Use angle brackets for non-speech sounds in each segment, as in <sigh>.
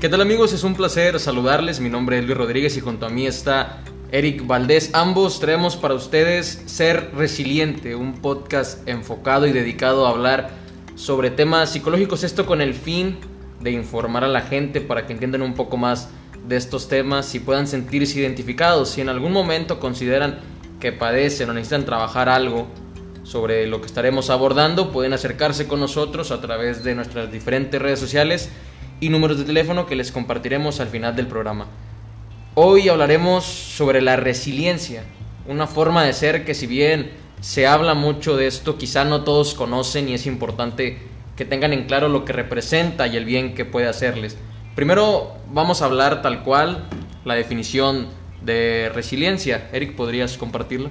¿Qué tal amigos? Es un placer saludarles. Mi nombre es Luis Rodríguez y junto a mí está Eric Valdés. Ambos traemos para ustedes Ser Resiliente, un podcast enfocado y dedicado a hablar sobre temas psicológicos. Esto con el fin de informar a la gente para que entiendan un poco más de estos temas y puedan sentirse identificados. Si en algún momento consideran que padecen o necesitan trabajar algo sobre lo que estaremos abordando, pueden acercarse con nosotros a través de nuestras diferentes redes sociales y números de teléfono que les compartiremos al final del programa. Hoy hablaremos sobre la resiliencia, una forma de ser que si bien se habla mucho de esto, quizá no todos conocen y es importante que tengan en claro lo que representa y el bien que puede hacerles. Primero vamos a hablar tal cual la definición de resiliencia. Eric, ¿podrías compartirlo?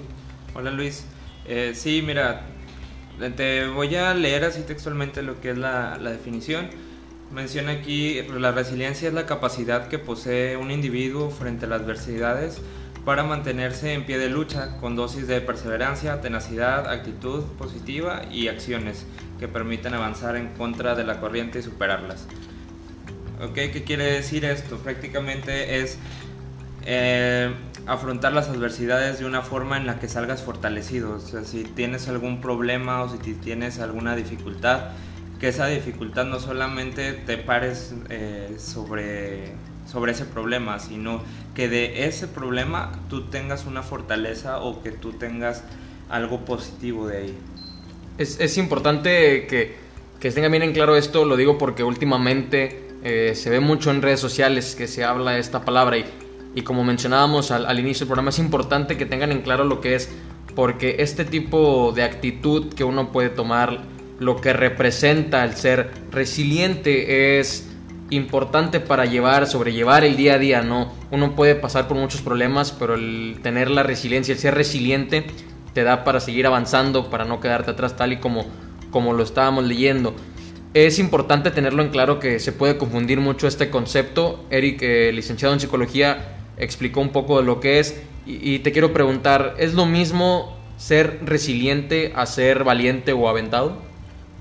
Hola Luis. Eh, sí, mira, te voy a leer así textualmente lo que es la, la definición Menciona aquí, la resiliencia es la capacidad que posee un individuo frente a las adversidades para mantenerse en pie de lucha con dosis de perseverancia, tenacidad, actitud positiva y acciones que permiten avanzar en contra de la corriente y superarlas. ¿Qué quiere decir esto? Prácticamente es eh, afrontar las adversidades de una forma en la que salgas fortalecido. O sea, si tienes algún problema o si tienes alguna dificultad, que esa dificultad no solamente te pares eh, sobre, sobre ese problema, sino que de ese problema tú tengas una fortaleza o que tú tengas algo positivo de ahí. Es, es importante que, que tengan bien en claro esto, lo digo porque últimamente eh, se ve mucho en redes sociales que se habla esta palabra y, y como mencionábamos al, al inicio del programa, es importante que tengan en claro lo que es, porque este tipo de actitud que uno puede tomar lo que representa el ser resiliente es importante para llevar, sobrellevar el día a día, ¿no? Uno puede pasar por muchos problemas, pero el tener la resiliencia, el ser resiliente, te da para seguir avanzando, para no quedarte atrás tal y como, como lo estábamos leyendo. Es importante tenerlo en claro que se puede confundir mucho este concepto. Eric, eh, licenciado en psicología, explicó un poco de lo que es y, y te quiero preguntar, ¿es lo mismo ser resiliente a ser valiente o aventado?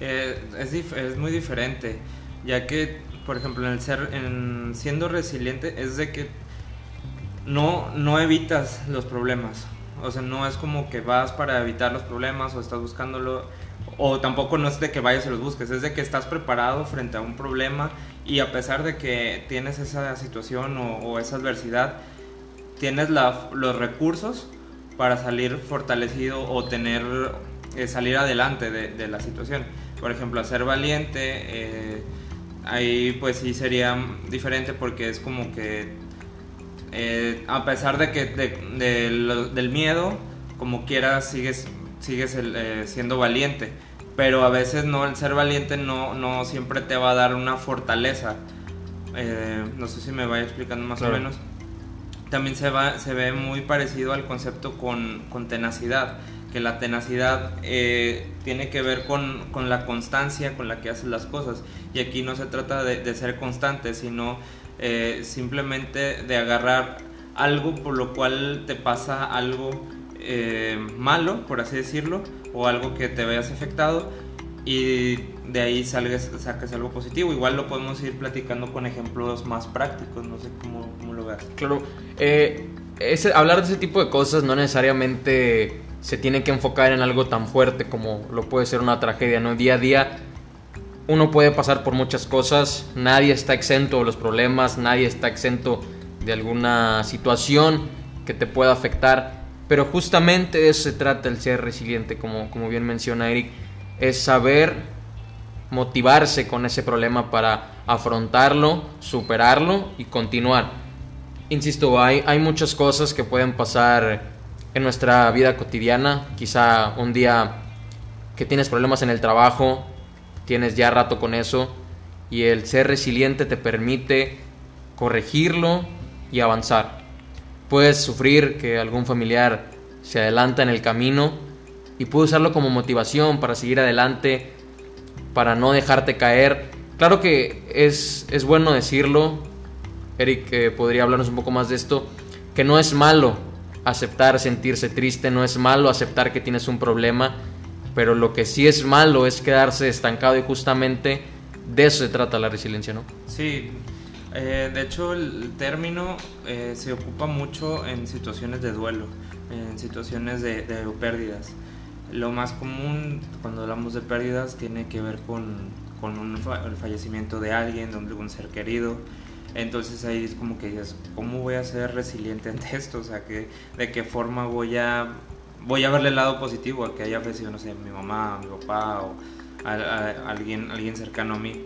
Eh, es, es, muy diferente, ya que, por ejemplo, en el ser, en siendo resiliente es de que no, no evitas los problemas. O sea, no es como que vas para evitar los problemas o estás buscándolo, o tampoco no es de que vayas y los busques, es de que estás preparado frente a un problema y a pesar de que tienes esa situación o, esa adversidad, tienes la, los recursos para salir fortalecido o tener, eh, salir adelante de, de la situación por ejemplo, a ser valiente, eh, ahí pues sí sería diferente porque es como que eh, a pesar de que del miedo, como quieras, sigues, sigues eh, siendo valiente. Pero a veces no, el ser valiente no, no siempre te va a dar una fortaleza. no sé si me vaya explicando más o menos. También se, va, se ve muy parecido al concepto con, con tenacidad que la tenacidad eh, tiene que ver con, con, la constancia con la que haces las cosas. Y aquí no se trata de, ser constante, sino eh, simplemente de agarrar algo por lo cual te pasa algo eh, malo, por así decirlo, o algo que te veas afectado y de ahí salgas, sacas algo positivo. Igual lo podemos ir platicando con ejemplos más prácticos, no sé cómo, cómo lo veas. Claro, ese, hablar de ese tipo de cosas no necesariamente se tiene que enfocar en algo tan fuerte como lo puede ser una tragedia, ¿no? Día a día uno puede pasar por muchas cosas, nadie está exento de los problemas, nadie está exento de alguna situación que te pueda afectar, pero justamente de eso se trata el ser resiliente, como, como bien menciona Eric, es saber motivarse con ese problema para afrontarlo, superarlo y continuar. Insisto, hay, hay muchas cosas que pueden pasar en nuestra vida cotidiana. Quizá un día que tienes problemas en el trabajo, tienes ya rato con eso y el ser resiliente te permite corregirlo y avanzar. Puedes sufrir que algún familiar se adelanta en el camino y puedes usarlo como motivación para seguir adelante, para no dejarte caer. Claro que es, es bueno decirlo, Eric podría hablarnos un poco más de esto, que no es malo aceptar sentirse triste, no es malo aceptar que tienes un problema, pero lo que sí es malo es quedarse estancado y justamente de eso se trata la resiliencia, ¿no? Sí, Eh, de hecho, el término eh, se ocupa mucho en situaciones de duelo, en situaciones de, pérdidas. Lo más común cuando hablamos de pérdidas tiene que ver con, con el fallecimiento de alguien, de un ser querido. Entonces ahí es como que dices, ¿cómo voy a ser resiliente <laughs> ante esto? O sea, que, ¿de qué forma voy a, voy a verle el lado positivo a que haya fallecido, no sé, mi mamá, mi papá o alguien, alguien cercano a mí?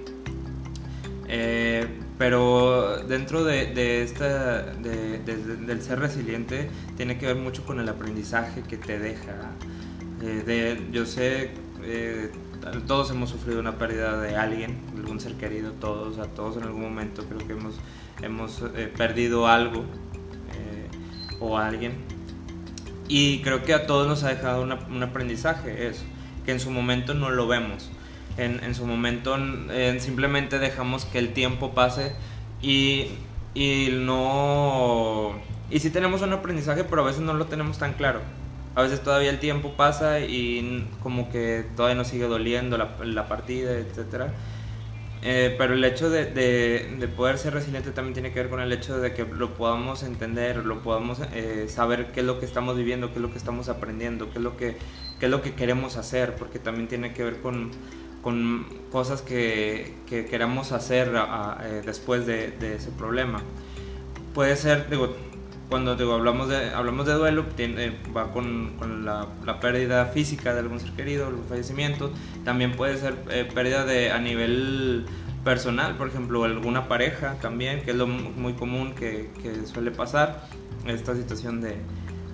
Eh, pero dentro de, esta, del ser resiliente tiene que ver mucho con el aprendizaje que te deja. Eh, yo sé, eh, todos hemos sufrido una pérdida de alguien, algún ser querido, todos, a todos en algún momento creo que hemos, hemos perdido algo o a alguien. Y creo que a todos nos ha dejado un aprendizaje eso, que en su momento no lo vemos en, su momento simplemente dejamos que el tiempo pase y, y no... Y sí tenemos un aprendizaje, pero a veces no lo tenemos tan claro. A veces todavía el tiempo pasa y como que todavía nos sigue doliendo la, la partida, etc. Eh, pero el hecho de, de, poder ser resiliente también tiene que ver con el hecho de que lo podamos entender, lo podamos eh, saber qué es lo que estamos viviendo, qué es lo que estamos aprendiendo, qué es lo que, qué es lo que queremos hacer, porque también tiene que ver con con cosas que, que queramos hacer eh, después de, ese problema. Puede ser, digo, cuando digo, hablamos, de, hablamos de duelo, tiene, va con, con la, pérdida física de algún ser querido, algún fallecimiento, también puede ser eh, pérdida de, a nivel personal, por ejemplo, alguna pareja también, que es lo muy común que, que suele pasar, esta situación de,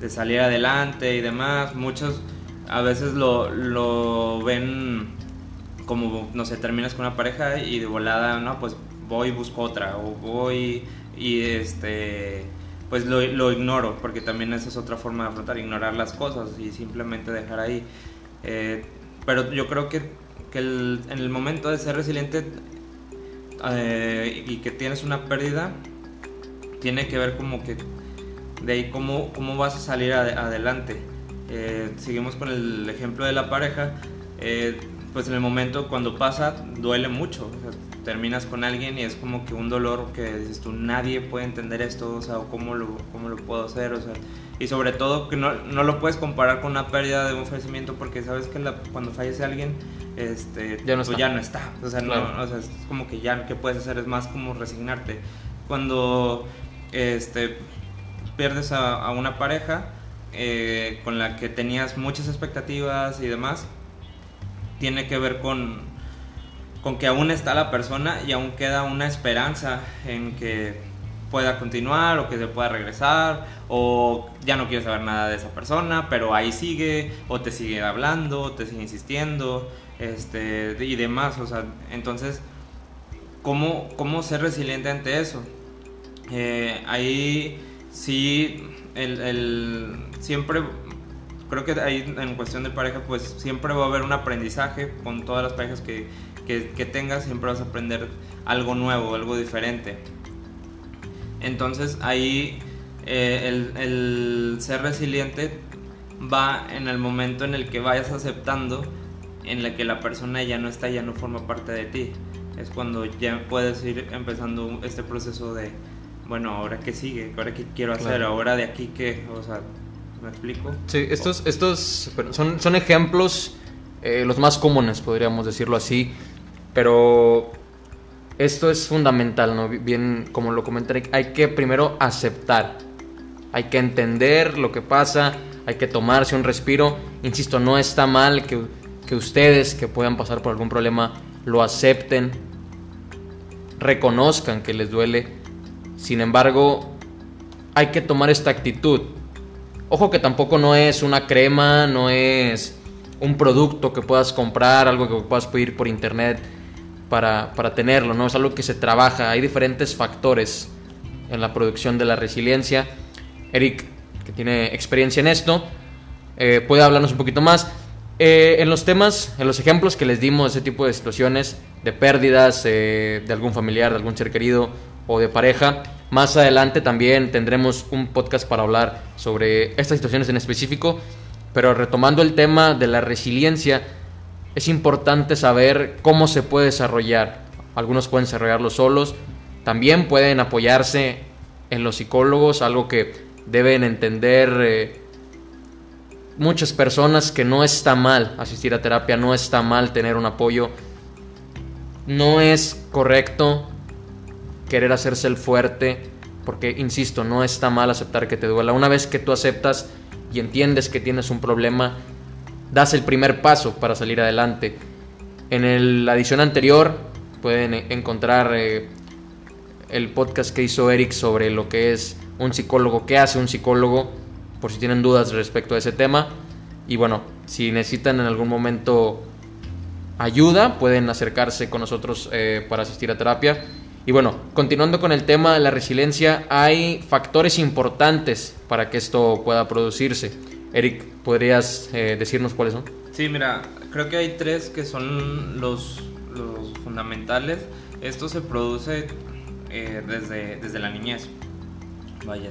de, salir adelante y demás. Muchos a veces lo, lo ven como, no sé, terminas con una pareja y de volada, no, pues voy y busco otra, o voy y este, pues lo, lo ignoro, porque también esa es otra forma de afrontar, ignorar las cosas y simplemente dejar ahí. Eh, pero yo creo que, que en el momento de ser resiliente eh, y que tienes una pérdida, tiene que ver como que de ahí cómo, cómo vas a salir adelante. Eh, seguimos con el ejemplo de la pareja pues en el momento cuando pasa duele mucho. Terminas con alguien y es como que un dolor que dices tú, nadie puede entender esto, o sea, ¿cómo lo, cómo lo puedo hacer? O sea, y sobre todo que no, no, lo puedes comparar con una pérdida de un fallecimiento porque sabes que cuando fallece alguien, este, ya no pues está. ya no está. O sea, no, o sea, es como que ya, ¿qué puedes hacer? Es más como resignarte. Cuando este, pierdes a, a una pareja eh, con la que tenías muchas expectativas y demás, tiene que ver con, con que aún está la persona y aún queda una esperanza en que pueda continuar o que se pueda regresar o ya no quieres saber nada de esa persona, pero ahí sigue o te sigue hablando, te sigue insistiendo este, y demás. O sea, entonces, ¿cómo, cómo ser resiliente ante eso? Eh, ahí sí, el, el, siempre creo que ahí en cuestión de pareja, pues siempre va a haber un aprendizaje con todas las parejas que, que, tengas, siempre vas a aprender algo nuevo, algo diferente. Entonces ahí eh, el, el, ser resiliente va en el momento en el que vayas aceptando en la que la persona ya no está, ya no forma parte de ti. Es cuando ya puedes ir empezando este proceso de, bueno, ahora qué sigue, ahora qué quiero hacer, ahora de aquí qué, o sea, ¿Me explico? Sí, estos, estos son, son ejemplos eh, los más comunes, podríamos decirlo así, pero esto es fundamental, ¿no? Bien, como lo comenté, hay que primero aceptar, hay que entender lo que pasa, hay que tomarse un respiro. Insisto, no está mal que, que ustedes que puedan pasar por algún problema lo acepten, reconozcan que les duele. Sin embargo, hay que tomar esta actitud Ojo que tampoco no es una crema, no es un producto que puedas comprar, algo que puedas pedir por internet para, tenerlo, ¿no? Es algo que se trabaja, hay diferentes factores en la producción de la resiliencia. Eric, que tiene experiencia en esto, eh, puede hablarnos un poquito más. Eh, en los temas, en los ejemplos que les dimos, ese tipo de situaciones, de pérdidas eh, de algún familiar, de algún ser querido o de pareja, más adelante también tendremos un podcast para hablar sobre estas situaciones en específico, pero retomando el tema de la resiliencia, es importante saber cómo se puede desarrollar. Algunos pueden desarrollarlo solos, También pueden apoyarse en los psicólogos, algo que deben entender eh, muchas personas que no está mal asistir a terapia, no está mal tener un apoyo. No es correcto querer hacerse el fuerte, porque, insisto, no está mal aceptar que te duela. Una vez que tú aceptas y entiendes que tienes un problema, das el primer paso para salir adelante. En la edición anterior pueden encontrar eh, el podcast que hizo Eric sobre lo que es un psicólogo, qué hace un psicólogo, por si tienen dudas respecto a ese tema. Y bueno, si necesitan en algún momento ayuda, pueden acercarse con nosotros eh, para asistir a terapia. Y bueno, continuando con el tema de la resiliencia, hay factores importantes para que esto pueda producirse. Eric, ¿podrías eh, decirnos cuáles son? Sí, mira, creo que hay tres que son los, los fundamentales. Esto se produce eh, desde, desde la niñez. Vaya,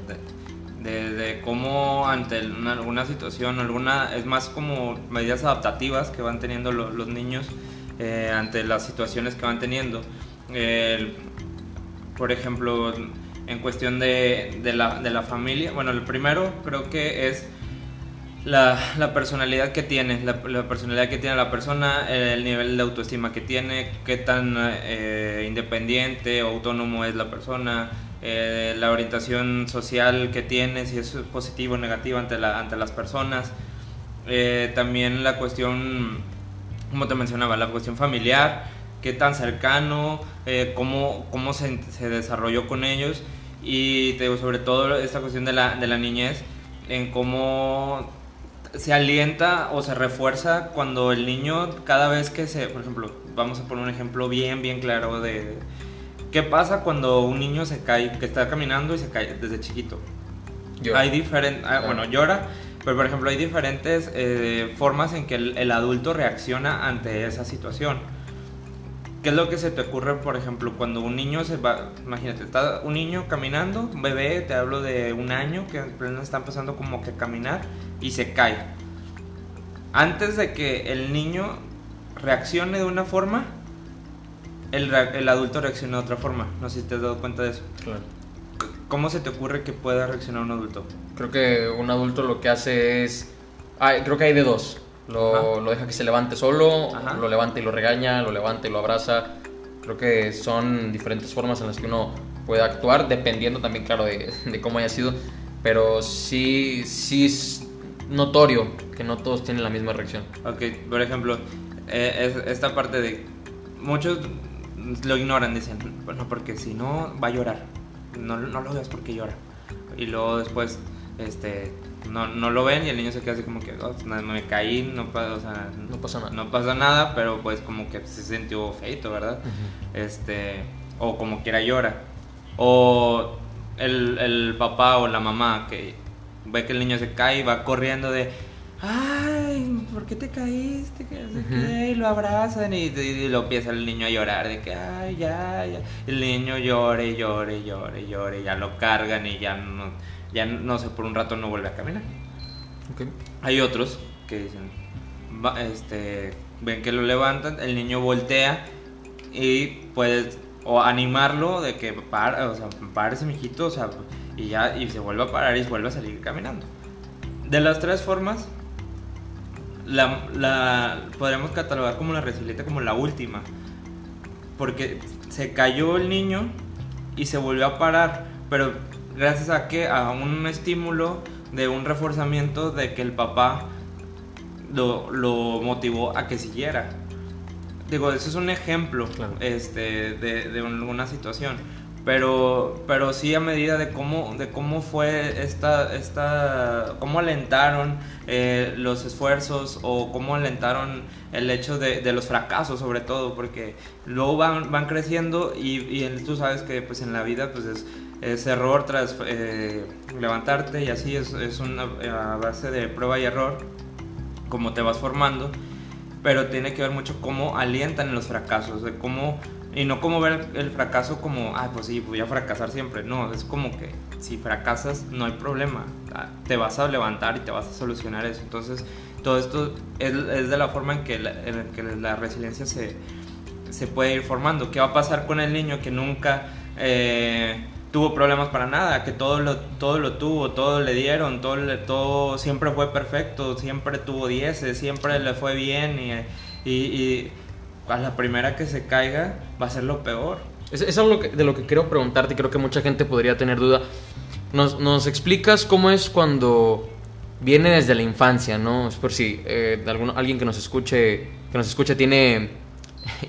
desde cómo ante alguna situación, alguna, es más como medidas adaptativas que van teniendo los niños eh, ante las situaciones que van teniendo por ejemplo, en cuestión de, de, la, de, la, familia, bueno, el primero creo que es la, la personalidad que tiene, la, personalidad que tiene la persona, el nivel de autoestima que tiene, qué tan eh, independiente o autónomo es la persona, eh, la orientación social que tiene, si es positivo o negativo ante, la, ante las personas, eh, también la cuestión, como te mencionaba, la cuestión familiar, qué tan cercano, eh, cómo, cómo se, se, desarrolló con ellos. Y te digo, sobre todo esta cuestión de la, de la niñez, en cómo se alienta o se refuerza cuando el niño cada vez que se, por ejemplo, vamos a poner un ejemplo bien, bien claro de, qué pasa cuando un niño se cae, que está caminando y se cae desde chiquito. Hay diferentes, ah, bueno, llora, pero por ejemplo hay diferentes eh, formas en que el, el adulto reacciona ante esa situación. ¿Qué es lo que se te ocurre, por ejemplo, cuando un niño se va, imagínate, está un niño caminando, un bebé, te hablo de un año, que está empezando como que a caminar y se cae. Antes de que el niño reaccione de una forma, el, el adulto reacciona de otra forma. No sé si te has dado cuenta de eso. Claro. ¿Cómo se te ocurre que pueda reaccionar un adulto? Creo que un adulto lo que hace es... creo que hay de dos lo, lo, deja que se levante solo, lo levanta y lo regaña, lo levanta y lo abraza. Creo que son diferentes formas en las que uno puede actuar, dependiendo también, claro, de, de cómo haya sido. Pero sí, sí notorio que no todos tienen la misma reacción. Ok, por ejemplo, eh, esta parte de... Muchos lo ignoran, dicen, bueno, porque si no va a llorar. No, no lo veas porque llora. Y luego después, este, no, no lo ven y el niño se queda así como que oh, me caí, no, o sea, no pasa nada. No pasa nada, pero pues como que se sintió feito, ¿verdad? Este, o como quiera llora. O el, el, papá o la mamá que ve que el niño se cae y va corriendo de, ay, ¿por qué te caíste? Y lo abrazan y, lo empieza el niño a llorar de que, ay, ya, ya. El niño llore, llore, llore, llore, ya lo cargan y ya no ya no sé, por un rato no vuelve a caminar. Hay otros que dicen, este, ven que lo levantan, el niño voltea y puedes o animarlo de que para, o sea, párese mijito, o sea, y ya y se vuelve a parar y se vuelve a salir caminando. De las tres formas, la, la podríamos catalogar como la resiliente como la última, porque se cayó el niño y se volvió a parar, pero gracias a que a un estímulo de un reforzamiento de que el papá lo, lo motivó a que siguiera. Digo, eso es un ejemplo este, de, de una situación. Pero, pero sí a medida de cómo, de cómo fue esta, esta cómo alentaron eh, los esfuerzos o cómo alentaron el hecho de, de, los fracasos sobre todo, porque luego van, van creciendo y, y tú sabes que pues en la vida pues es es error tras eh, levantarte y así es, es una base de prueba y error, como te vas formando, pero tiene que ver mucho cómo alientan los fracasos, de cómo, y no como ver el fracaso como, ah, pues sí, voy a fracasar siempre, no, es como que si fracasas no hay problema, ah, te vas a levantar y te vas a solucionar eso, entonces todo esto es, es de la forma en que la, en que la resiliencia se, se puede ir formando. ¿Qué va a pasar con el niño que nunca eh, tuvo problemas para nada, que todo lo, todo lo tuvo, todo le dieron, todo, todo siempre fue perfecto, siempre tuvo 10, siempre le fue bien y, a la primera que se caiga va a ser lo peor. Es, es algo de lo que quiero preguntarte, creo que mucha gente podría tener duda. Nos, nos explicas cómo es cuando viene desde la infancia, ¿no? Es por si eh, alguien que nos escuche, que nos escuche tiene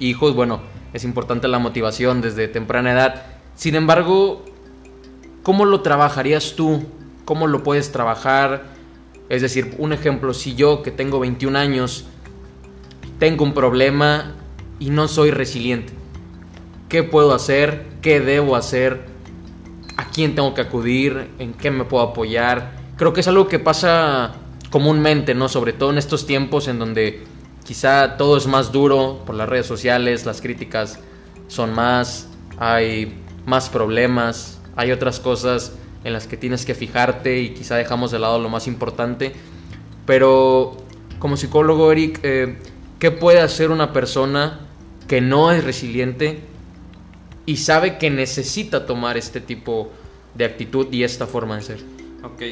hijos, bueno, es importante la motivación desde temprana edad. Sin embargo, ¿cómo lo trabajarías tú? ¿Cómo lo puedes trabajar? Es decir, un ejemplo, si yo que tengo 21 años tengo un problema y no soy resiliente, ¿qué puedo hacer? ¿Qué debo hacer? ¿A quién tengo que acudir? ¿En qué me puedo apoyar? Creo que es algo que pasa comúnmente, ¿no? Sobre todo en estos tiempos en donde quizá todo es más duro por las redes sociales, las críticas son más, hay más problemas, hay otras cosas en las que tienes que fijarte y quizá dejamos de lado lo más importante. Pero como psicólogo, Eric, eh, ¿qué puede hacer una persona que no es resiliente y sabe que necesita tomar este tipo de actitud y esta forma de ser? Ok,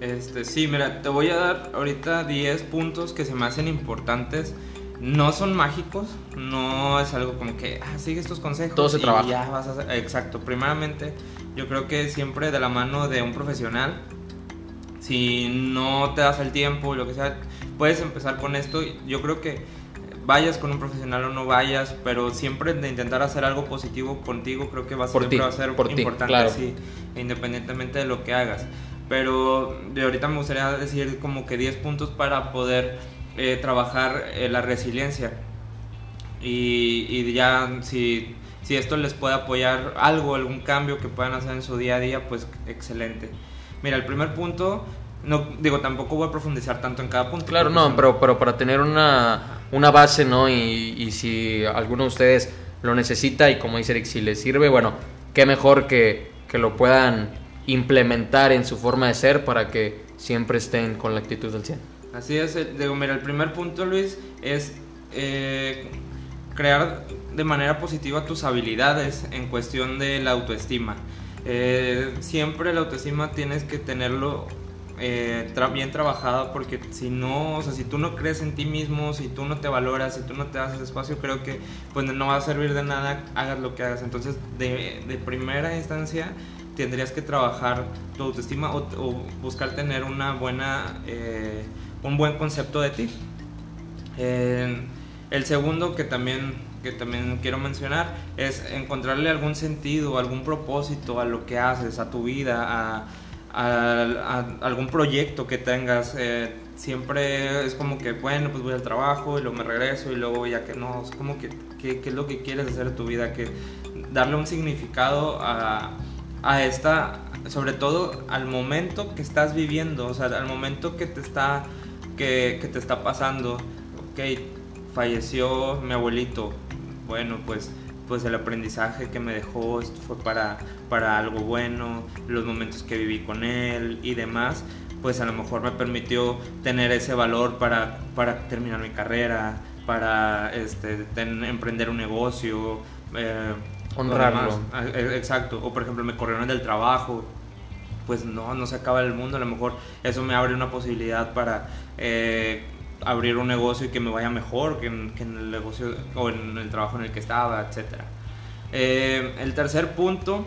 este, sí, mira, te voy a dar ahorita 10 puntos que se me hacen importantes no son mágicos, no es algo como que ah, sigue estos consejos Todo se y trabaja. ya vas a Exacto, primeramente yo creo que siempre de la mano de un profesional, si no te das el tiempo, lo que sea, puedes empezar con esto. Yo creo que vayas con un profesional o no vayas, pero siempre de intentar hacer algo positivo contigo, creo que va a, siempre va a ser importante, independientemente de lo que hagas. Pero de ahorita me gustaría decir como que 10 puntos para poder eh, trabajar eh, la resiliencia. Y, y ya si, si, esto les puede apoyar algo, algún cambio que puedan hacer en su día a día, pues excelente. Mira, el primer punto, no digo, tampoco voy a profundizar tanto en cada punto. Claro, no, pero, pero para tener una, una base, ¿no? Y, si alguno de ustedes lo necesita y como dice Eric, si les sirve, bueno, qué mejor que, que lo puedan implementar en su forma de ser para que siempre estén con la actitud del 100. Así es, eh, digo, mira, el primer punto, Luis, es eh, crear de manera positiva tus habilidades en cuestión de la autoestima. Eh, siempre la autoestima tienes que tenerlo bien trabajado porque si no, o sea, si tú no crees en ti mismo, si tú no te valoras, si tú no te das ese espacio, creo que pues no va a servir de nada, hagas lo que hagas. Entonces, de, de primera instancia, tendrías que trabajar tu autoestima o, o buscar tener una buena un buen concepto de ti. el segundo que también, que también quiero mencionar es encontrarle algún sentido, algún propósito a lo que haces, a tu vida, a, algún proyecto que tengas. Eh, siempre es como que, bueno, pues voy al trabajo y luego me regreso y luego ya que no, es como que, ¿qué es lo que quieres hacer en tu vida? Que darle un significado a, a esta, sobre todo al momento que estás viviendo, o sea, al momento que te está que, te está pasando. Ok, falleció mi abuelito. Bueno, pues pues el aprendizaje que me dejó esto fue para, para algo bueno, los momentos que viví con él y demás, pues a lo mejor me permitió tener ese valor para, para terminar mi carrera, para este, emprender un negocio. Eh, Honrarlo. Ah, e, exacto. O por ejemplo me corrieron del trabajo pues no, no se acaba el mundo, a lo mejor eso me abre una posibilidad para eh, abrir un negocio y que me vaya mejor que en, el negocio o en el trabajo en el que estaba, etc. Eh, el tercer punto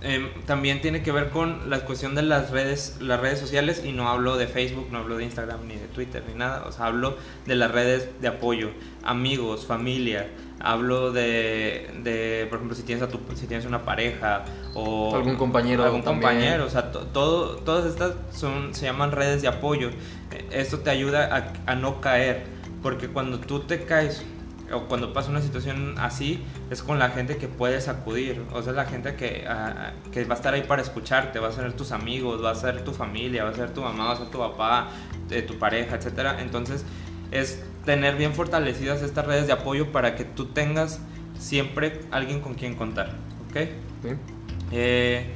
em, también tiene que ver con la cuestión de las redes, las redes sociales y no hablo de Facebook, no hablo de Instagram ni de Twitter ni nada, o sea, hablo de las redes de apoyo, amigos, familia, hablo de, de, por ejemplo, si tienes, a tu, si tienes una pareja o algún compañero. Algún compañero, o sea, todo, todas estas son, se llaman redes de apoyo. Esto te ayuda a, a, no caer, porque cuando tú te caes o cuando pasa una situación así, es con la gente que puedes acudir, o sea, la gente que, que va a estar ahí para escucharte, va a ser tus amigos, va a ser tu familia, va a ser tu mamá, va a ser tu papá, eh, tu pareja, etcétera. Entonces, es tener bien fortalecidas estas redes de apoyo para que tú tengas siempre alguien con quien contar. ¿Ok? Eh,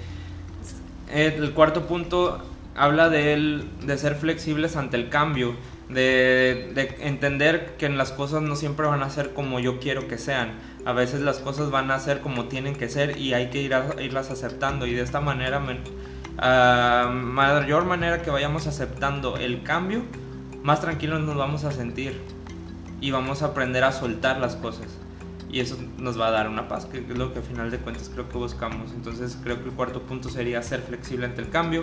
el cuarto punto habla de, de ser flexibles ante el cambio. de, de entender que las cosas no siempre van a ser como yo quiero que sean. A veces las cosas van a ser como tienen que ser y hay que ir a, irlas aceptando. Y de esta manera, a mayor manera que vayamos aceptando el cambio, más tranquilos nos vamos a sentir y vamos a aprender a soltar las cosas. Y eso nos va a dar una paz, que es lo que al final de cuentas creo que buscamos. Entonces creo que el cuarto punto sería ser flexible ante el cambio.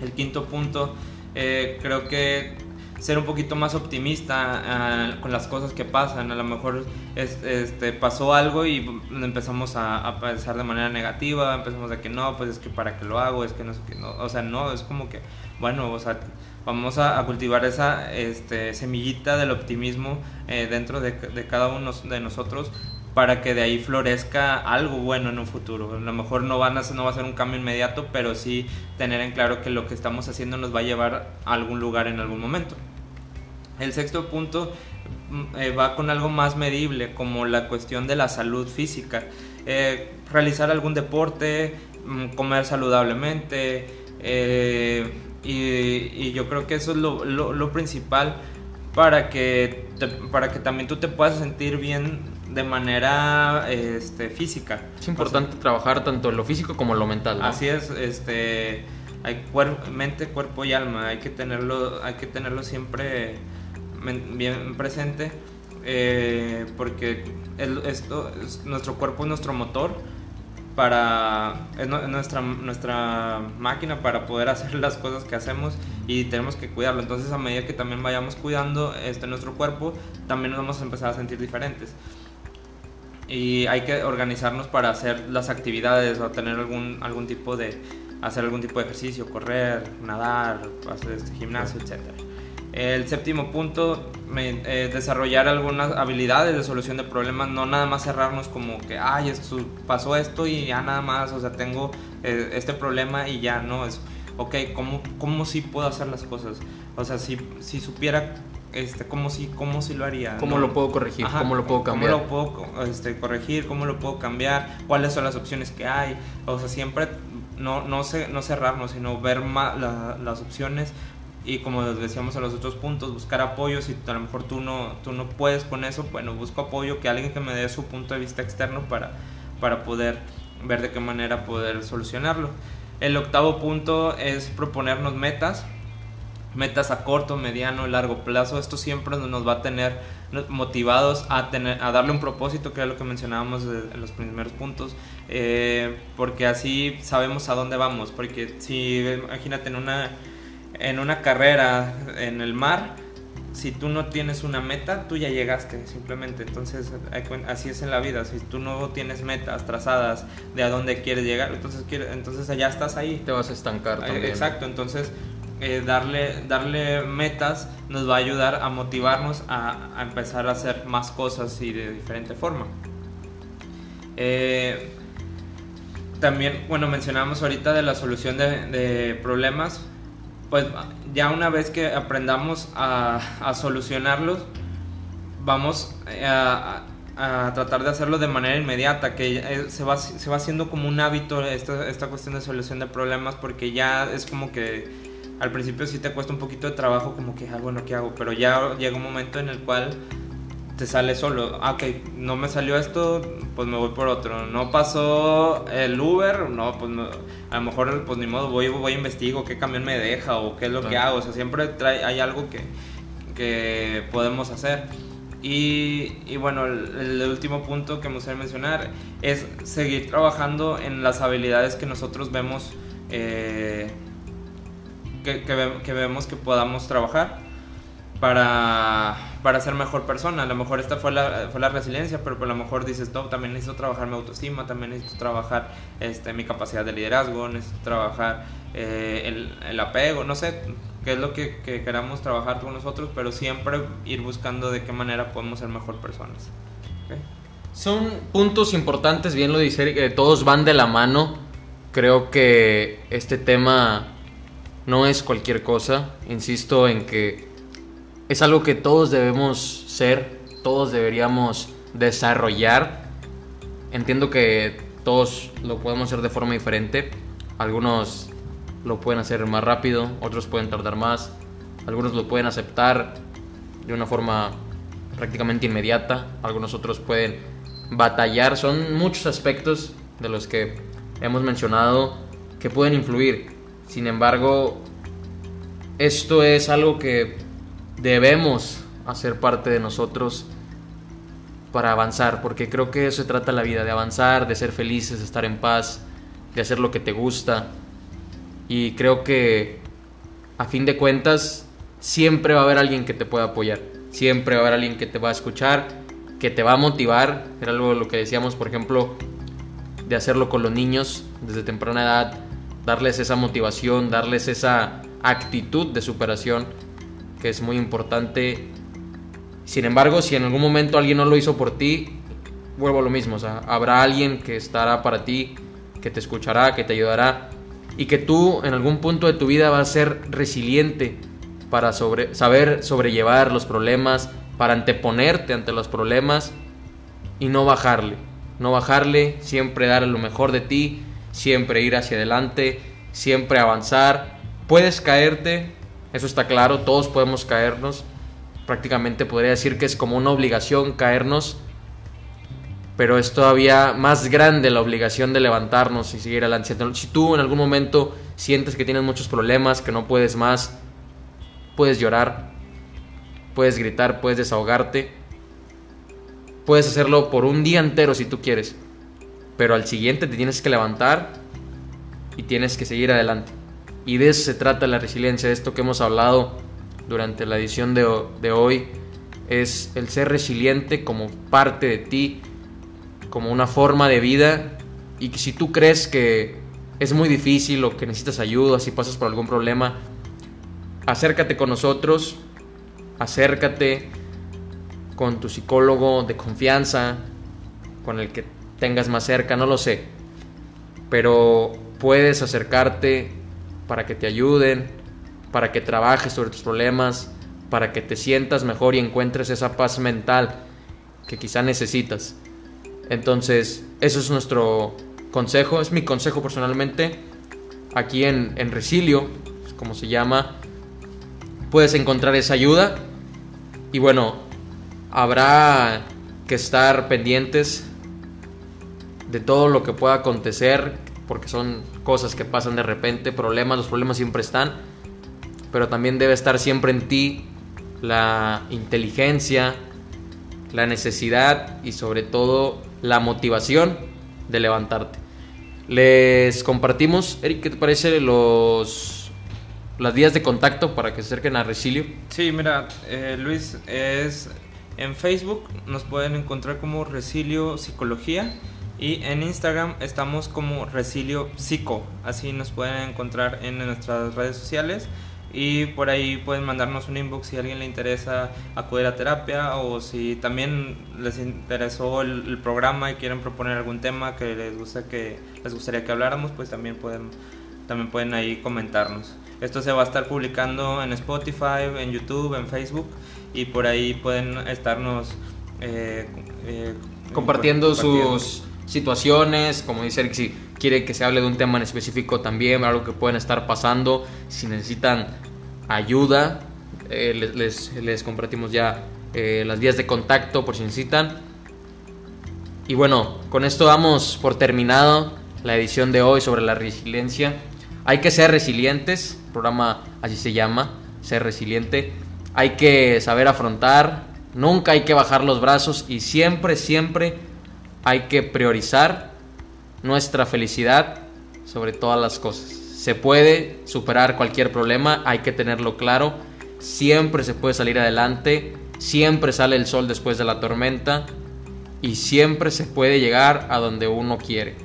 El quinto punto, eh, creo que ser un poquito más optimista ah, con las cosas que pasan. A lo mejor este, pasó algo y empezamos a, pensar de manera negativa, empezamos a que no, pues es que para qué lo hago, es que no sé qué, no. O sea, no, es como que, bueno, o sea, vamos a, cultivar esa este, semillita del optimismo eh, dentro de, de cada uno de nosotros para que de ahí florezca algo bueno en un futuro. A lo mejor no, van a, no va a ser un cambio inmediato, pero sí tener en claro que lo que estamos haciendo nos va a llevar a algún lugar en algún momento. El sexto punto mm, eh, va con algo más medible, como la cuestión de la salud física. Eh, realizar algún deporte, mm, comer saludablemente, eh, y, yo creo que eso es lo, lo, principal para que, para que también tú te puedas sentir bien de manera este, física. Es importante trabajar tanto lo físico como lo mental. Así es, este, hay mente, cuerpo y alma, hay que tenerlo, hay que tenerlo siempre bien presente, eh, porque esto, nuestro cuerpo es nuestro motor para es nuestra nuestra máquina para poder hacer las cosas que hacemos y tenemos que cuidarlo entonces a medida que también vayamos cuidando este nuestro cuerpo también nos vamos a empezar a sentir diferentes y hay que organizarnos para hacer las actividades o tener algún, algún tipo de hacer algún tipo de ejercicio, correr, nadar, hacer este gimnasio, etc. El séptimo punto, eh, desarrollar algunas habilidades de solución de problemas, no nada más cerrarnos como que, ay, esto, pasó esto y ya nada más, o sea, tengo eh, este problema y ya, no, es, ok, ¿cómo, ¿cómo sí puedo hacer las cosas? O sea, si, si supiera este, ¿cómo si, cómo si lo haría? ¿Cómo lo puedo corregir? ¿Cómo lo puedo cambiar? ¿Cómo lo puedo este, corregir? ¿Cómo lo puedo cambiar? ¿Cuáles son las opciones que hay? O sea, siempre no, no, no cerrarnos, sino ver más las opciones y como les decíamos en los otros puntos, buscar apoyo. Si a lo mejor tú no, tú no puedes con eso, bueno, busco apoyo, que alguien que me dé su punto de vista externo para, para poder ver de qué manera poder solucionarlo. El octavo punto es proponernos metas metas a corto, mediano, largo plazo. Esto siempre nos va a tener motivados a, tener, a darle un propósito, que era lo que mencionábamos en los primeros puntos, eh, porque así sabemos a dónde vamos. Porque si, imagínate, en una, en una carrera en el mar, si tú no tienes una meta, tú ya llegaste, simplemente. Entonces, así es en la vida. Si tú no tienes metas trazadas de a dónde quieres llegar, entonces, entonces allá estás ahí. Te vas a estancar también. Exacto, entonces eh, darle, darle metas nos va a ayudar a motivarnos a, empezar a hacer más cosas y de diferente forma. Eh, también, bueno, mencionamos ahorita de la solución de, problemas, pues ya una vez que aprendamos a, solucionarlos, vamos eh, a, tratar de hacerlo de manera inmediata, que se va, se va haciendo como un hábito esta, esta cuestión de solución de problemas, porque ya es como que al principio sí te cuesta un poquito de trabajo como que, ah, bueno, ¿qué hago? Pero ya llega un momento en el cual te sale solo. Ah, ok, no me salió esto, pues me voy por otro. No pasó el Uber, no, pues a lo mejor, pues ni modo, voy, voy investigo qué camión me deja o qué es lo que hago. O sea, siempre trae, hay algo que, que podemos hacer. Y, y bueno, el, último punto que me gustaría mencionar es seguir trabajando en las habilidades que nosotros vemos. Eh, que, vemos que podamos trabajar para, para ser mejor persona. A lo mejor esta fue la, fue la resiliencia, pero a lo mejor dices, no, también necesito trabajar mi autoestima, también necesito trabajar este, mi capacidad de liderazgo, necesito trabajar eh, el, el, apego, no sé qué es lo que, que, queramos trabajar con nosotros, pero siempre ir buscando de qué manera podemos ser mejor personas. Son puntos importantes, bien lo dice, que todos van de la mano. Creo que este tema no es cualquier cosa. Insisto en que es algo que todos debemos ser, todos deberíamos desarrollar. Entiendo que todos lo podemos hacer de forma diferente. Algunos lo pueden hacer más rápido, otros pueden tardar más. Algunos lo pueden aceptar de una forma prácticamente inmediata, algunos otros pueden batallar. Son muchos aspectos de los que hemos mencionado que pueden influir. Sin embargo, esto es algo que debemos hacer parte de nosotros para avanzar, porque creo que eso se trata la vida, de avanzar, de ser felices, de estar en paz, de hacer lo que te gusta. Y creo que a fin de cuentas siempre va a haber alguien que te pueda apoyar, siempre va a haber alguien que te va a escuchar, que te va a motivar, era algo lo que decíamos, por ejemplo, de hacerlo con los niños desde temprana edad, darles esa motivación, darles esa actitud de superación que es muy importante. Sin embargo, si en algún momento alguien no lo hizo por ti, vuelvo a lo mismo, o habrá alguien que estará para ti, que te escuchará, que te ayudará y que tú en algún punto de tu vida vas a ser resiliente para saber sobrellevar los problemas, para anteponerte ante los problemas y no bajarle. No bajarle, siempre dar lo mejor de ti, siempre ir hacia adelante, siempre avanzar. Puedes caerte, eso está claro, todos podemos caernos. Prácticamente podría decir que es como una obligación caernos, pero es todavía más grande la obligación de levantarnos y seguir adelante. Si tú en algún momento sientes que tienes muchos problemas, que no puedes más, puedes llorar, puedes gritar, puedes desahogarte, puedes hacerlo por un día entero si tú quieres, pero al siguiente te tienes que levantar y tienes que seguir adelante. Y de eso se trata la resiliencia, de esto que hemos hablado durante la edición de, hoy, es el ser resiliente como parte de ti, como una forma de vida. Y si tú crees que es muy difícil o que necesitas ayuda, si pasas por algún problema, acércate con nosotros, acércate con tu psicólogo de confianza, con el que tengas más cerca, no lo sé, pero puedes acercarte para que te ayuden, para que trabajes sobre tus problemas, para que te sientas mejor y encuentres esa paz mental que quizá necesitas. Entonces, eso es nuestro consejo, es mi consejo personalmente. Aquí en, en Resilio, como se llama, puedes encontrar esa ayuda. Y bueno, habrá que estar pendientes de todo lo que pueda acontecer, porque son cosas que pasan de repente, problemas, los problemas siempre están, pero también debe estar siempre en ti la inteligencia, la necesidad y sobre todo la motivación de levantarte. Les compartimos, Eric, ¿qué te parece los las vías de contacto para que se acerquen a Resilio? Sí, mira, eh, Luis, es en Facebook nos pueden encontrar como Resilio Psicología y en Instagram estamos como Resilio Psico. Así nos pueden encontrar en nuestras redes sociales. Y por ahí pueden mandarnos un inbox si a alguien le interesa acudir a terapia o si también les interesó el, programa y quieren proponer algún tema que les gusta que les gustaría que habláramos pues también pueden también pueden ahí comentarnos. Esto se va a estar publicando en Spotify en YouTube en Facebook y por ahí pueden estarnos eh, eh, compartiendo, sus situaciones como dice Eric si quiere que se hable de un tema en específico también, algo que pueden estar pasando, si necesitan ayuda, eh, les, les, compartimos ya eh, las vías de contacto por si necesitan. Y bueno, con esto damos por terminado la edición de hoy sobre la resiliencia. Hay que ser resilientes, el programa así se llama, ser resiliente. Hay que saber afrontar, nunca hay que bajar los brazos y siempre, siempre hay que priorizar nuestra felicidad sobre todas las cosas. Se puede superar cualquier problema, hay que tenerlo claro. Siempre se puede salir adelante, siempre sale el sol después de la tormenta y siempre se puede llegar a donde uno quiere.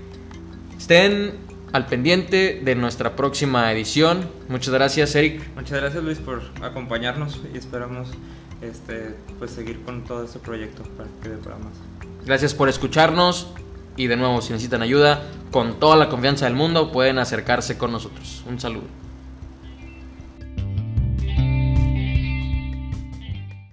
Estén al pendiente de nuestra próxima edición. Muchas gracias, Eric. Muchas gracias, Luis, por acompañarnos y esperamos este, pues, seguir con todo este proyecto para que dé más. Gracias por escucharnos. Y de nuevo, si necesitan ayuda, con toda la confianza del mundo, pueden acercarse con nosotros. Un saludo.